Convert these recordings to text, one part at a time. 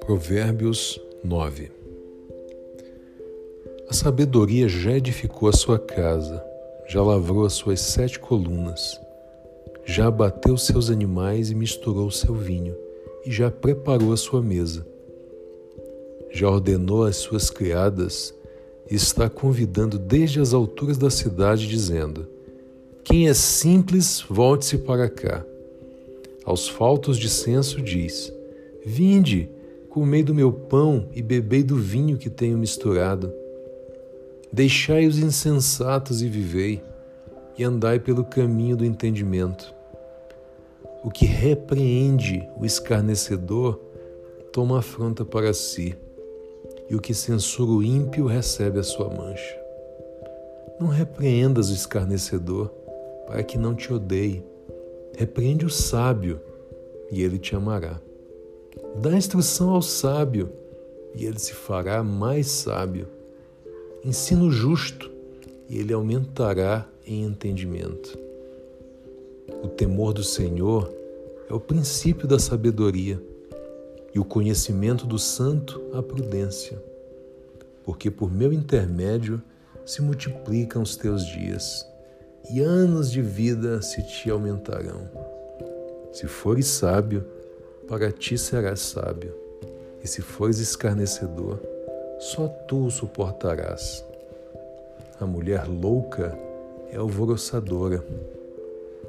Provérbios 9 A sabedoria já edificou a sua casa, já lavrou as suas sete colunas, já abateu seus animais e misturou seu vinho, e já preparou a sua mesa. Já ordenou às suas criadas e está convidando desde as alturas da cidade, dizendo: Quem é simples, volte-se para cá. Aos faltos de senso diz: Vinde, comei do meu pão e bebei do vinho que tenho misturado. Deixai os insensatos e vivei, e andai pelo caminho do entendimento. O que repreende o escarnecedor toma afronta para si, e o que censura o ímpio recebe a sua mancha. Não repreendas o escarnecedor, para que não te odeie. Repreende o sábio, e ele te amará. Dá instrução ao sábio, e ele se fará mais sábio. Ensino justo, e ele aumentará em entendimento. O temor do Senhor é o princípio da sabedoria, e o conhecimento do santo a prudência, porque por meu intermédio se multiplicam os teus dias, e anos de vida se te aumentarão. Se fores sábio, para ti serás sábio, e se fores escarnecedor, só tu o suportarás. A mulher louca é alvoroçadora,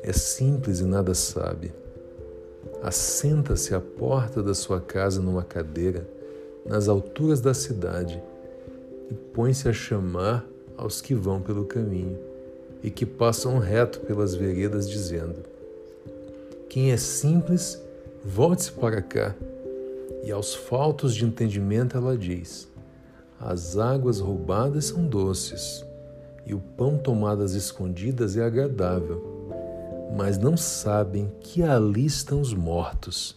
é simples e nada sabe. Assenta-se à porta da sua casa numa cadeira, nas alturas da cidade, e põe-se a chamar aos que vão pelo caminho e que passam reto pelas veredas, dizendo: Quem é simples Volte-se para cá. E aos faltos de entendimento ela diz: As águas roubadas são doces, e o pão tomado às escondidas é agradável, mas não sabem que ali estão os mortos.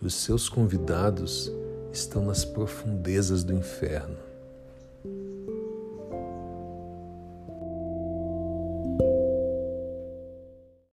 Os seus convidados estão nas profundezas do inferno.